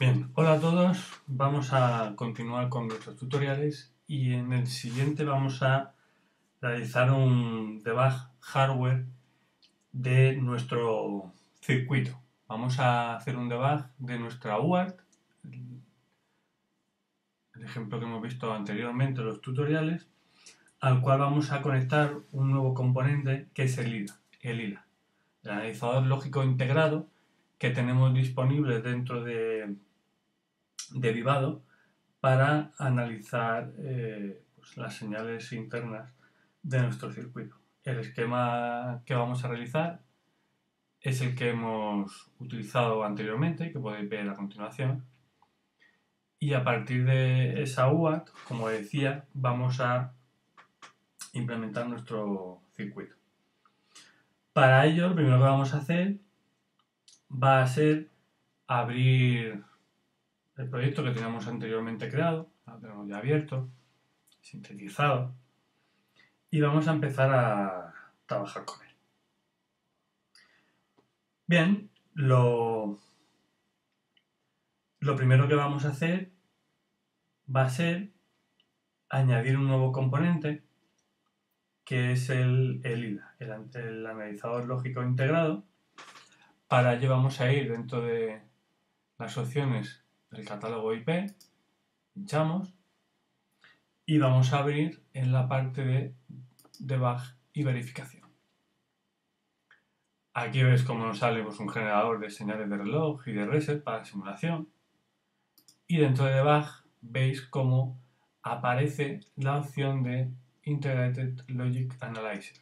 Bien, hola a todos. Vamos a continuar con nuestros tutoriales y en el siguiente vamos a realizar un debug hardware de nuestro circuito. Vamos a hacer un debug de nuestra UART, el ejemplo que hemos visto anteriormente en los tutoriales, al cual vamos a conectar un nuevo componente que es el ILA, el ILA, el analizador lógico integrado que tenemos disponible dentro de derivado para analizar eh, pues, las señales internas de nuestro circuito. El esquema que vamos a realizar es el que hemos utilizado anteriormente, que podéis ver a continuación. Y a partir de esa UART, como decía, vamos a implementar nuestro circuito. Para ello, lo primero que vamos a hacer va a ser abrir el proyecto que teníamos anteriormente creado, lo tenemos ya abierto, sintetizado, y vamos a empezar a trabajar con él. Bien, lo, lo primero que vamos a hacer va a ser añadir un nuevo componente que es el, el ILA, el, el analizador lógico integrado. Para ello vamos a ir dentro de las opciones del catálogo IP, pinchamos y vamos a abrir en la parte de debug y verificación. Aquí ves cómo nos sale pues, un generador de señales de reloj y de reset para simulación. Y dentro de debug veis cómo aparece la opción de Integrated Logic Analyzer.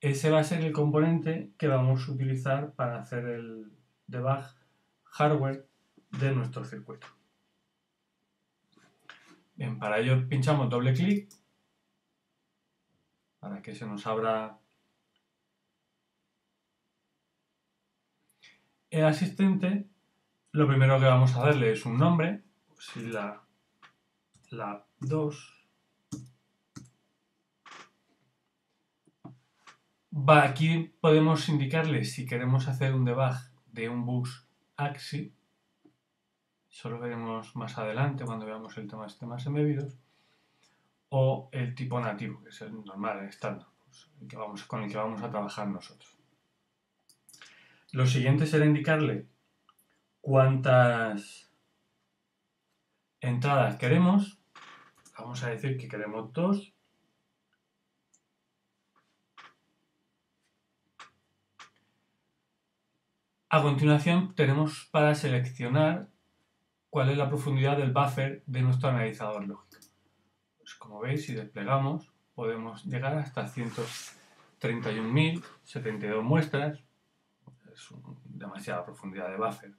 Ese va a ser el componente que vamos a utilizar para hacer el debug hardware de nuestro circuito. Bien, para ello pinchamos doble clic para que se nos abra el asistente. Lo primero que vamos a darle es un nombre, si la, la 2 Va, aquí podemos indicarle si queremos hacer un debug de un bus AXI eso lo veremos más adelante cuando veamos el tema de sistemas embebidos, o el tipo nativo, que es el normal, el estándar, pues, que vamos, con el que vamos a trabajar nosotros. Lo siguiente será indicarle cuántas entradas queremos. Vamos a decir que queremos dos. A continuación tenemos para seleccionar cuál es la profundidad del buffer de nuestro analizador lógico. Pues como veis, si desplegamos, podemos llegar hasta 131.072 muestras. Es demasiada profundidad de buffer.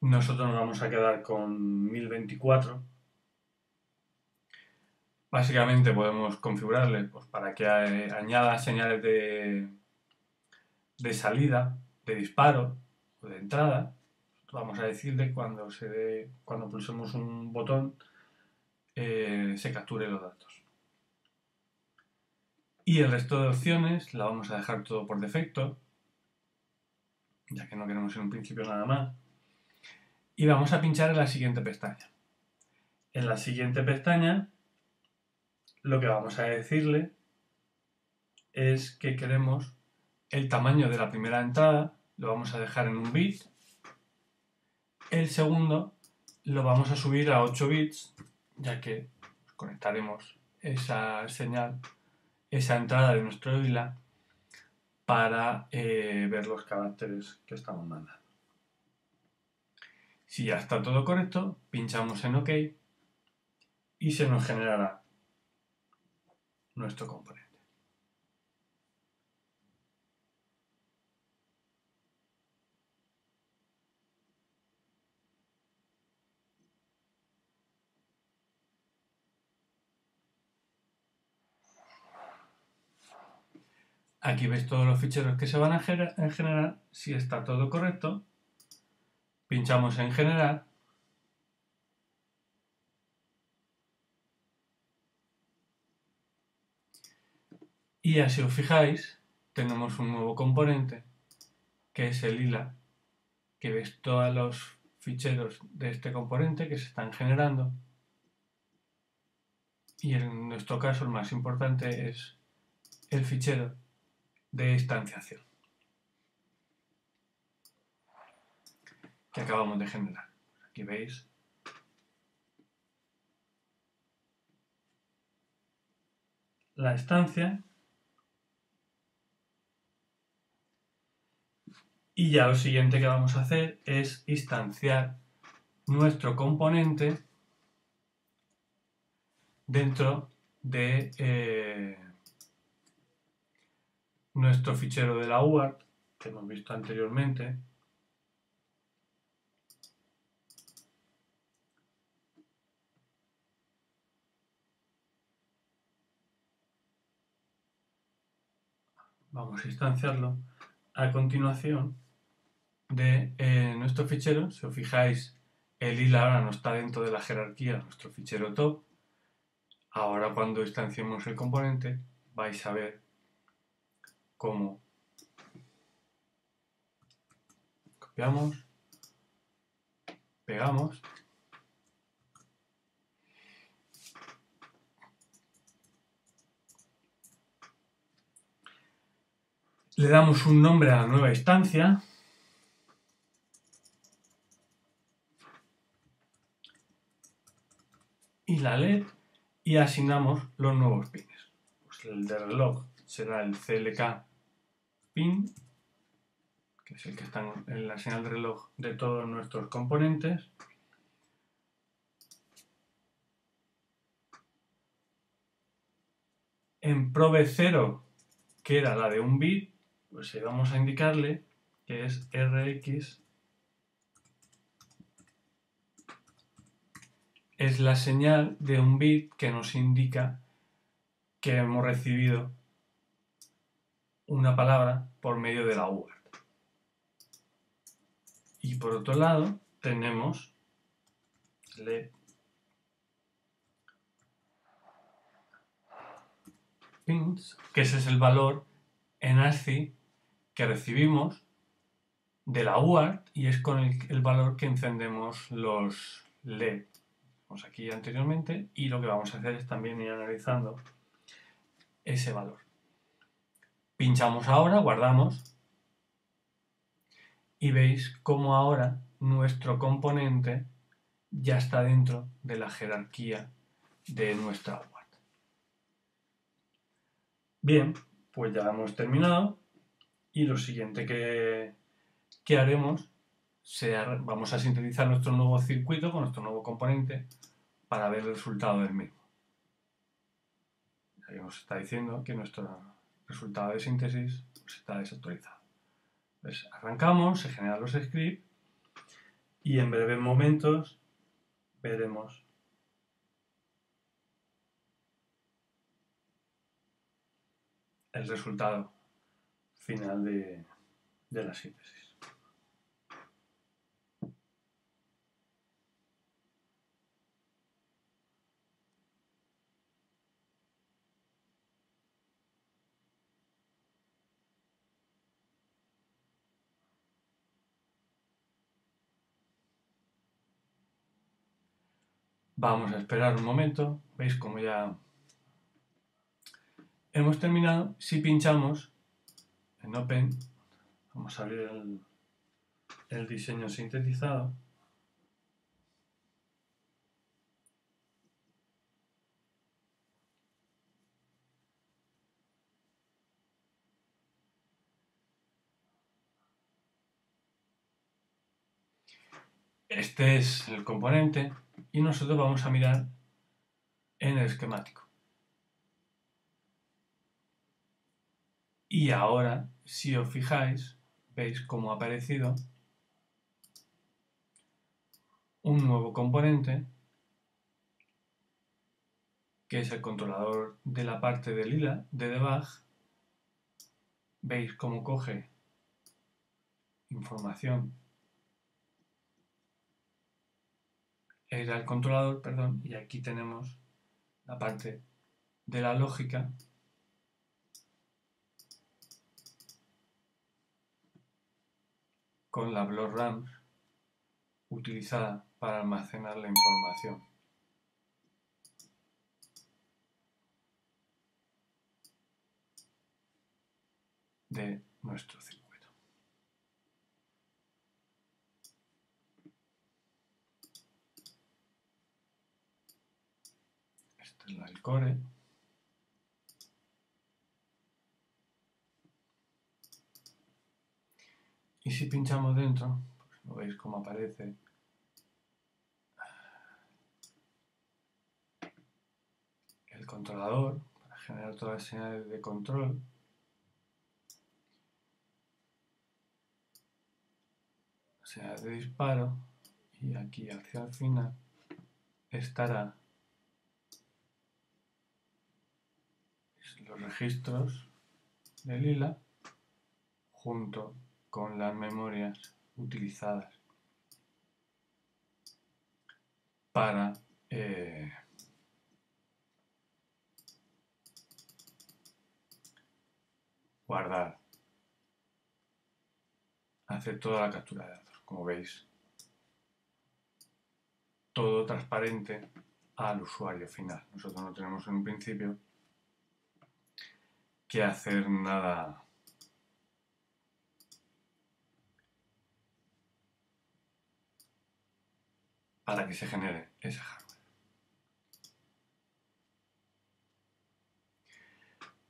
Nosotros nos vamos a quedar con 1024. Básicamente podemos configurarle pues, para que añada señales de, de salida, de disparo o de entrada vamos a decirle cuando se dé, cuando pulsemos un botón eh, se capture los datos. Y el resto de opciones la vamos a dejar todo por defecto, ya que no queremos en un principio nada más. Y vamos a pinchar en la siguiente pestaña. En la siguiente pestaña lo que vamos a decirle es que queremos el tamaño de la primera entrada, lo vamos a dejar en un bit el segundo lo vamos a subir a 8 bits, ya que conectaremos esa señal, esa entrada de nuestro ILA para eh, ver los caracteres que estamos mandando. Si ya está todo correcto, pinchamos en OK y se nos generará nuestro componente. Aquí veis todos los ficheros que se van a generar. Si está todo correcto, pinchamos en generar. Y así os fijáis, tenemos un nuevo componente, que es el ILA, que veis todos los ficheros de este componente que se están generando y en nuestro caso el más importante es el fichero de instanciación que acabamos de generar. Aquí veis. La estancia y ya lo siguiente que vamos a hacer es instanciar nuestro componente dentro de eh, nuestro fichero de la UART que hemos visto anteriormente vamos a instanciarlo a continuación de eh, nuestro fichero. Si os fijáis, el ILA ahora no está dentro de la jerarquía nuestro fichero top. Ahora cuando instanciemos el componente vais a ver cómo copiamos, pegamos Le damos un nombre a la nueva instancia. Y la LED y asignamos los nuevos pines. Pues el de reloj será el CLK pin, que es el que está en la señal de reloj de todos nuestros componentes. En Probe 0, que era la de un bit, pues vamos a indicarle que es Rx es la señal de un bit que nos indica que hemos recibido una palabra por medio de la UART. Y por otro lado tenemos le pins, que ese es el valor en ASCII que recibimos de la UART y es con el, valor que encendemos los LED. Aquí anteriormente y lo que vamos a hacer es también ir analizando ese valor. Pinchamos ahora, guardamos y veis cómo ahora nuestro componente ya está dentro de la jerarquía de nuestra UART. Bien, pues ya hemos terminado y lo siguiente que, haremos será, vamos a sintetizar nuestro nuevo circuito con nuestro nuevo componente para ver el resultado del mismo. Ya nos está diciendo que nuestro resultado de síntesis pues, está desactualizado. Pues arrancamos, se generan los scripts y en breves momentos veremos el resultado final de, la síntesis. Vamos a esperar un momento, veis como ya hemos terminado. Si pinchamos en Open, vamos a abrir el, diseño sintetizado. Este es el componente y nosotros vamos a mirar en el esquemático. Y ahora, si os fijáis, veis cómo ha aparecido un nuevo componente que es el controlador de la parte de lila de debug. Veis cómo coge información. Era el controlador, perdón, y aquí tenemos la parte de la lógica con la Blood Rams utilizada para almacenar la información. de nuestro circuito. Este es el core. Y si pinchamos dentro, pues lo veis cómo aparece. El controlador para generar todas las señales de control. Señales de disparo. Y aquí hacia el final estará los registros de lila junto con las memorias utilizadas para eh, guardar, hacer toda la captura de datos, como veis. Todo transparente al usuario final. Nosotros no tenemos en un principio que hacer nada para que se genere ese hardware.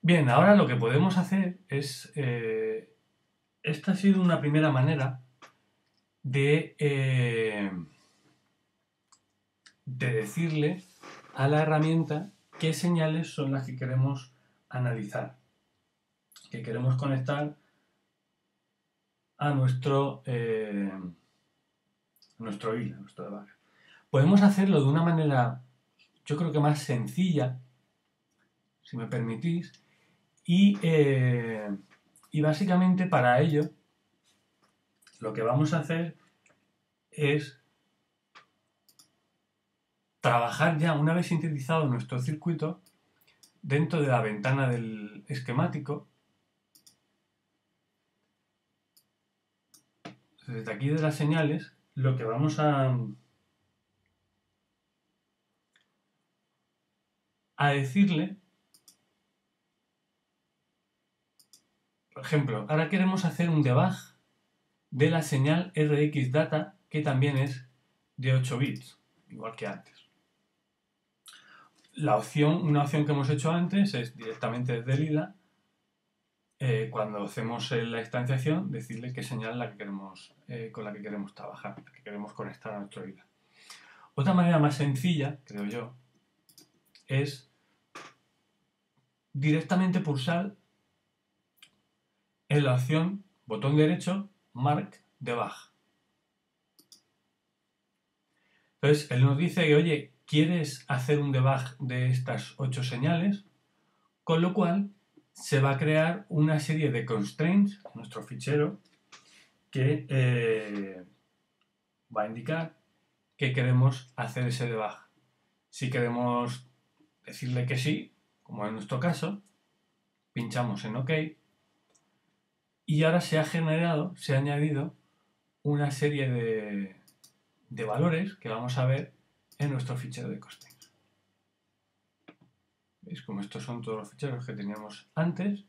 Bien, ahora lo que podemos hacer es, eh, esta ha sido una primera manera de, eh, de decirle a la herramienta qué señales son las que queremos analizar, que queremos conectar a nuestro, eh, nuestro hilo, nuestro debug. Podemos hacerlo de una manera, yo creo que más sencilla, si me permitís, y, eh, y básicamente para ello lo que vamos a hacer es trabajar ya una vez sintetizado nuestro circuito dentro de la ventana del esquemático. Desde aquí de las señales, lo que vamos a, a decirle, por ejemplo, ahora queremos hacer un debug de la señal RX data que también es de 8 bits, igual que antes. La opción, una opción que hemos hecho antes es directamente desde Lila, eh, cuando hacemos la instanciación, decirle qué señal la que queremos, eh, con la que queremos trabajar, la que queremos conectar a nuestro Lila. Otra manera más sencilla, creo yo, es directamente pulsar en la opción botón derecho Mark Debug. Entonces, él nos dice que, oye, ¿quieres hacer un debug de estas ocho señales? Con lo cual, se va a crear una serie de constraints nuestro fichero que eh, va a indicar que queremos hacer ese debug. Si queremos decirle que sí, como en nuestro caso, pinchamos en OK y ahora se ha generado, se ha añadido una serie de, valores que vamos a ver en nuestro fichero de constraints. ¿Veis? Como estos son todos los ficheros que teníamos antes.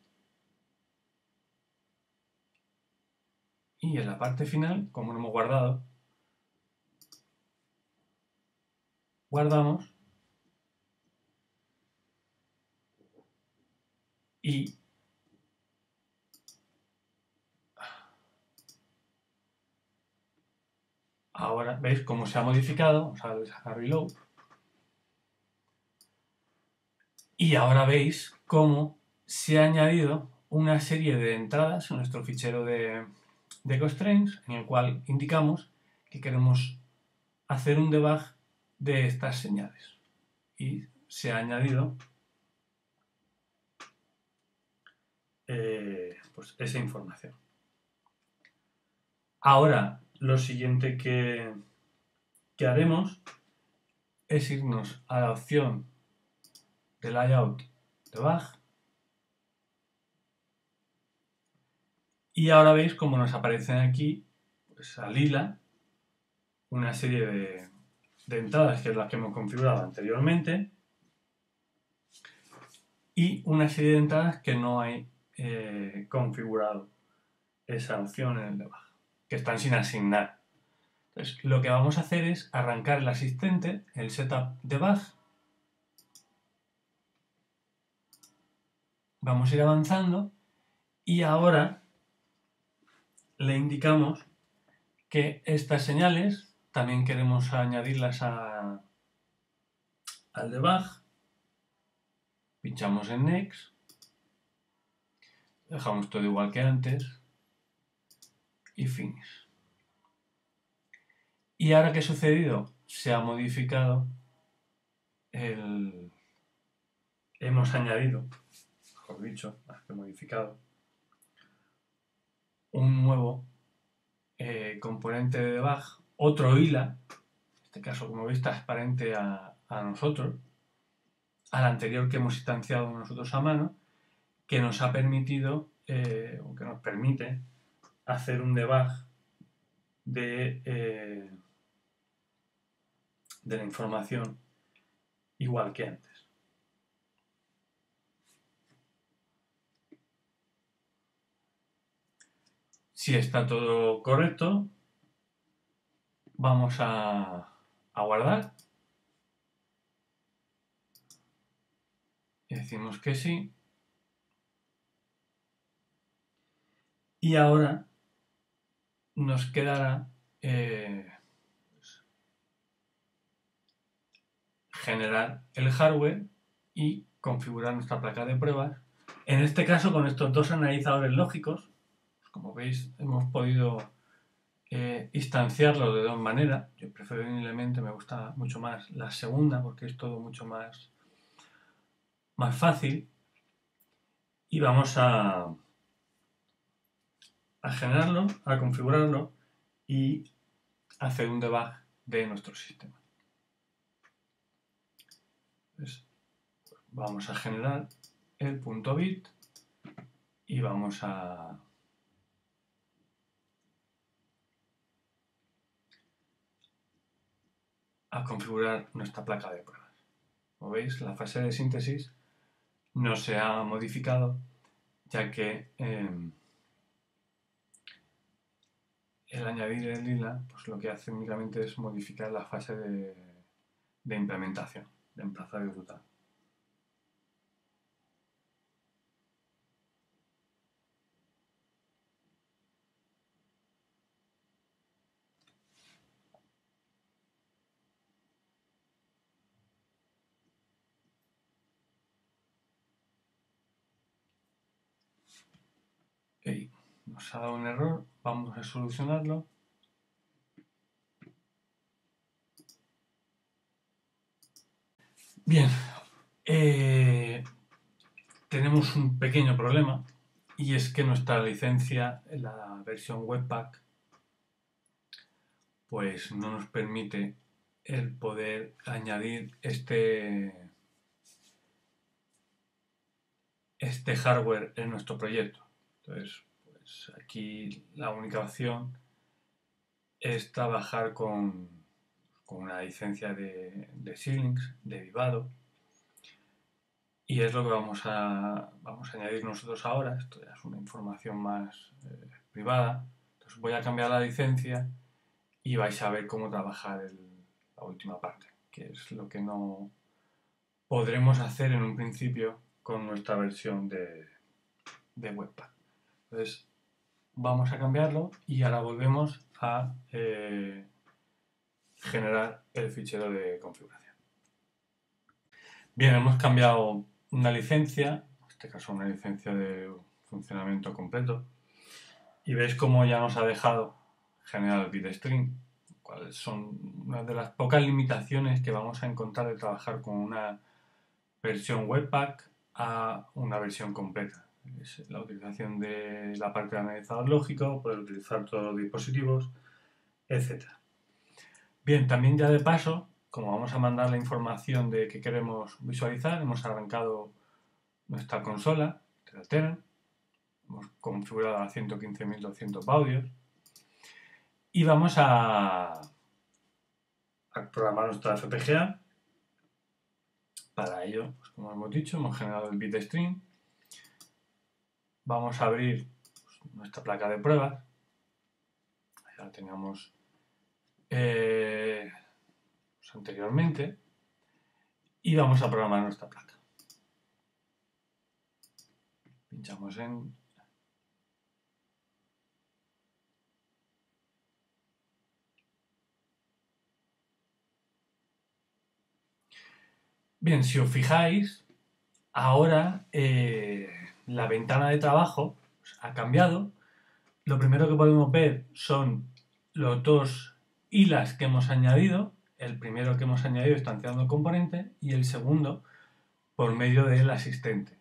Y en la parte final, como no hemos guardado, guardamos y ahora veis cómo se ha modificado, vamos a reload y ahora veis cómo se ha añadido una serie de entradas en nuestro fichero de, de constraints en el cual indicamos que queremos hacer un debug de estas señales y se ha añadido Eh, pues esa información. Ahora, lo siguiente que, que haremos es irnos a la opción de layout de Bug y ahora veis cómo nos aparecen aquí pues, lila una serie de, de entradas, que es las que hemos configurado anteriormente, y una serie de entradas que no hay eh, configurado esa opción en el debug, que están sin asignar. Entonces, lo que vamos a hacer es arrancar el asistente, el setup debug. Vamos a ir avanzando y ahora le indicamos que estas señales también queremos añadirlas a, al debug. Pinchamos en Next. Dejamos todo igual que antes. Y Finish. Y ahora que ha sucedido, se ha modificado el... Hemos añadido, dicho, más que modificado, un nuevo eh, componente de debug, otro ILA, en este caso como veis transparente a, a nosotros, al anterior que hemos instanciado nosotros a mano, que nos ha permitido, eh, o que nos permite, hacer un debug de, eh, de la información igual que antes. Si está todo correcto, vamos a, guardar. Decimos que sí. Y ahora nos quedará eh, generar el hardware y configurar nuestra placa de pruebas. En este caso con estos dos analizadores lógicos, como veis hemos podido eh, instanciarlo de dos maneras. Yo preferiblemente me gusta mucho más la segunda porque es todo mucho más más fácil y vamos a, a generarlo, a configurarlo y hacer un debug de nuestro sistema. vamos a generar el punto bit y vamos a a configurar nuestra placa de pruebas. Como veis, la fase de síntesis no se ha modificado, ya que em, el añadir el lila pues lo que hace únicamente es modificar la fase de, de implementación, de emplazar y ruta. Ha dado un error, vamos a solucionarlo. Bien, eh, tenemos un pequeño problema y es que nuestra licencia, la versión Webpack, pues no nos permite el poder añadir este, este hardware en nuestro proyecto. Entonces, pues aquí la única opción es trabajar con, una licencia de, de Xilinx derivado y es lo que vamos a, vamos a añadir nosotros ahora. Esto ya es una información más eh, privada. Entonces voy a cambiar la licencia y vais a ver cómo trabajar la última parte, que es lo que no podremos hacer en un principio con nuestra versión de, de Webpack. Entonces, vamos a cambiarlo y ahora volvemos a eh, generar el fichero de configuración. Bien, hemos cambiado una licencia, en este caso una licencia de funcionamiento completo, y veis cómo ya nos ha dejado generar el bitstream, cuáles son una de las pocas limitaciones que vamos a encontrar de trabajar con una versión Webpack a una versión completa la utilización de la parte de analizador lógico, poder utilizar todos los dispositivos, etc. Bien, también ya de paso, como vamos a mandar la información de que queremos visualizar, hemos arrancado nuestra consola, hemos configurado a 115.200 baudios y vamos a, a programar nuestra FPGA. Para ello, pues, como hemos dicho, hemos generado el bitstream. Vamos a abrir pues, nuestra placa de pruebas. Ya la teníamos eh, pues, anteriormente. Y vamos a programar nuestra placa. Pinchamos en Bien, si os fijáis, ahora eh, la ventana de trabajo ha cambiado. Lo primero que podemos ver son los dos hilas que hemos añadido. El primero que hemos añadido estanciando el componente y el segundo por medio del asistente.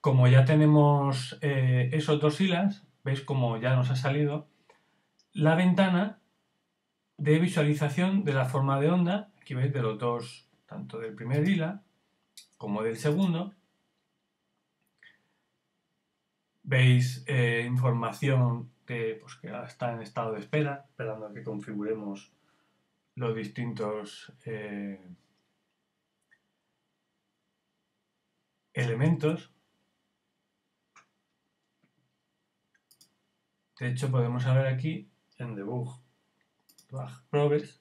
Como ya tenemos eh, esos dos hilas, veis como ya nos ha salido la ventana de visualización de la forma de onda, aquí veis de los dos tanto del primer hila como del segundo. Veis eh, información que, pues, que está en estado de espera, esperando a que configuremos los distintos eh, elementos. De hecho, podemos ver aquí en debug probes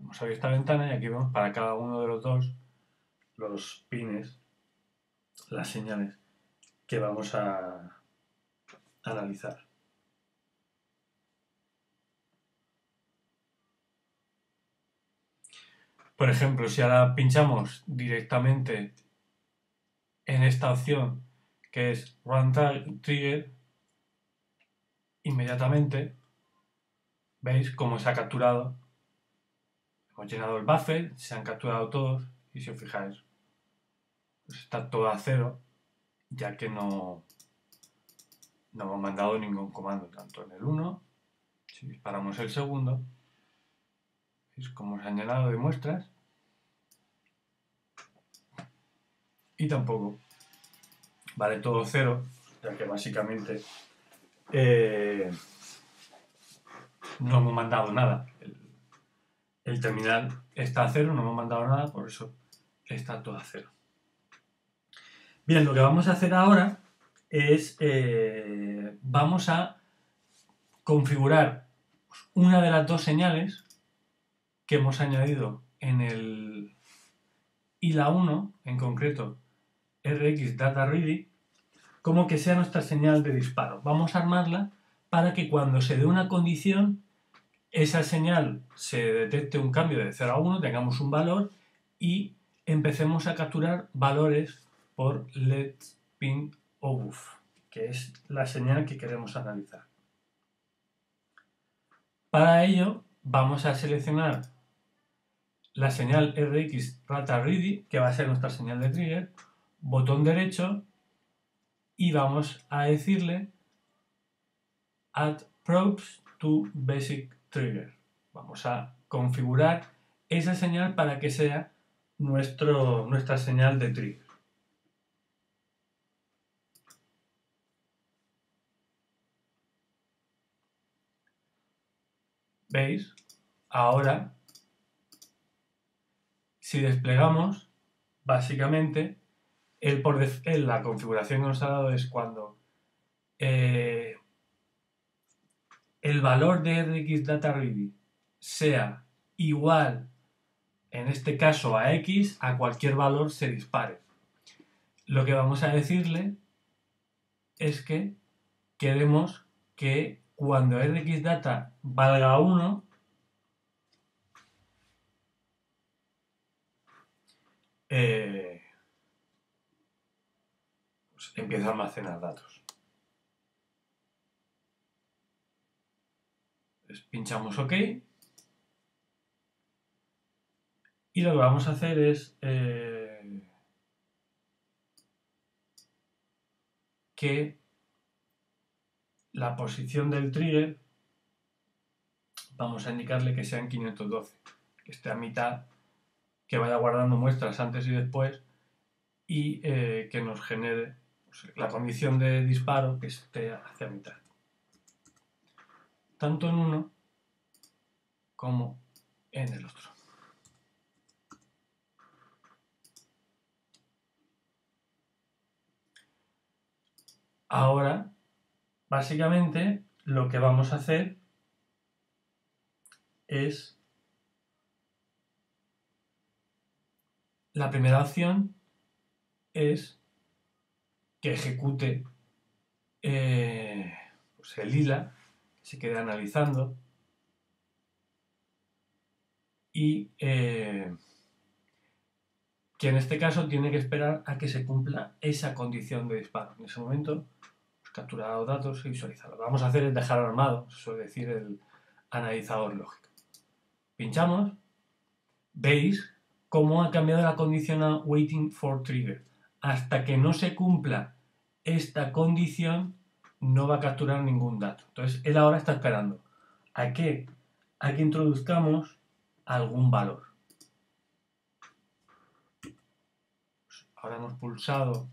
Hemos abierto esta ventana y aquí vemos para cada uno de los dos los pines, las señales que vamos a analizar. Por ejemplo, si ahora pinchamos directamente en esta opción que es Run Trigger, inmediatamente veis cómo se ha capturado Hemos llenado el buffer, se han capturado todos y si os fijáis, pues está todo a cero, ya que no, no hemos mandado ningún comando, tanto en el 1, si disparamos el segundo, es como se han llenado de muestras, y tampoco vale todo cero, ya que básicamente eh, no hemos mandado nada el terminal está a cero, no hemos mandado nada, por eso está todo a cero. Bien, lo que vamos a hacer ahora es, eh, vamos a configurar una de las dos señales que hemos añadido en el ILA 1, en concreto RX Data Ready, como que sea nuestra señal de disparo. Vamos a armarla para que cuando se dé una condición esa señal se detecte un cambio de 0 a 1, tengamos un valor y empecemos a capturar valores por let pin o buff, que es la señal que queremos analizar. Para ello vamos a seleccionar la señal RX Rata Ready, que va a ser nuestra señal de trigger, botón derecho y vamos a decirle Add probes to basic trigger. Vamos a configurar esa señal para que sea nuestro, nuestra señal de trigger. ¿Veis? Ahora, si desplegamos, básicamente, el por la configuración que nos ha dado es cuando eh, el valor de RX Data sea igual, en este caso a X, a cualquier valor se dispare. Lo que vamos a decirle es que queremos que cuando RX Data valga 1, eh, pues empieza a almacenar datos. pinchamos OK. Y lo que vamos a hacer es eh, que la posición del trigger vamos a indicarle que sea en 512, que esté a mitad, que vaya guardando muestras antes y después y eh, que nos genere pues, la condición de disparo que esté hacia mitad tanto en uno como en el otro. Ahora, básicamente, lo que vamos a hacer es la primera opción es que ejecute eh, pues el lila, se quede analizando y eh, que en este caso tiene que esperar a que se cumpla esa condición de disparo. En ese momento, capturar los datos y visualizarlo. Lo que vamos a hacer es dejar armado, eso es decir, el analizador lógico. Pinchamos, veis cómo ha cambiado la condición a waiting for trigger. Hasta que no se cumpla esta condición, no va a capturar ningún dato. Entonces, él ahora está esperando a que, a que introduzcamos algún valor. Ahora hemos pulsado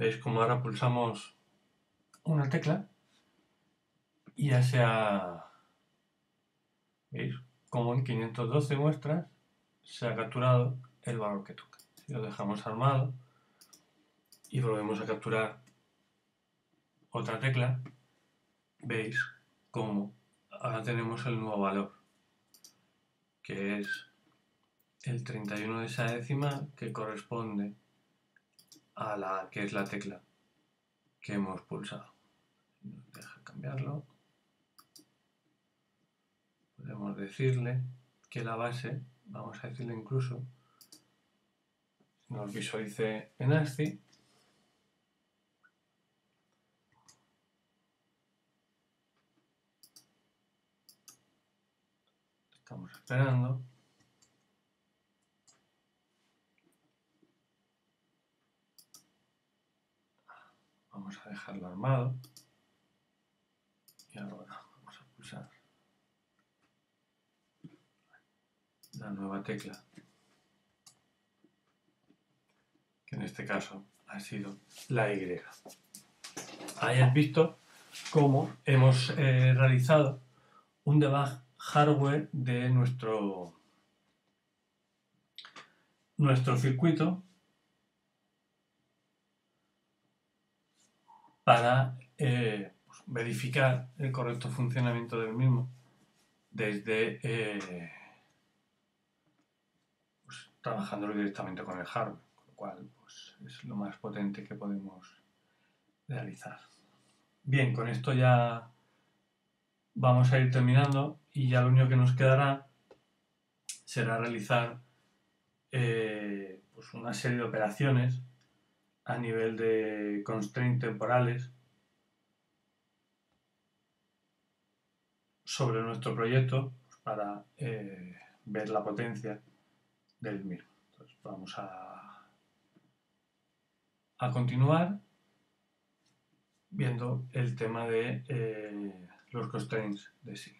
¿Veis como ahora pulsamos una tecla y ya se ha... ¿Veis? Como en 512 muestras se ha capturado el valor que toca. Si lo dejamos armado y volvemos a capturar otra tecla, veis como ahora tenemos el nuevo valor, que es el 31 de esa décima que corresponde a la que es la tecla que hemos pulsado. Nos deja cambiarlo. Podemos decirle que la base, vamos a decirle incluso, nos visualice en ASCII. Estamos esperando. Vamos a dejarlo armado. Y ahora vamos a pulsar la nueva tecla, que en este caso ha sido la Y. Ahí has visto cómo hemos eh, realizado un debug hardware de nuestro, nuestro circuito para eh, pues, verificar el correcto funcionamiento del mismo desde eh, pues, trabajándolo directamente con el hardware, con lo cual pues, es lo más potente que podemos realizar. Bien, con esto ya vamos a ir terminando y ya lo único que nos quedará será realizar eh, pues una serie de operaciones a nivel de constraints temporales sobre nuestro proyecto para eh, ver la potencia del mismo. Vamos a, a continuar viendo el tema de eh, los constraints de sí.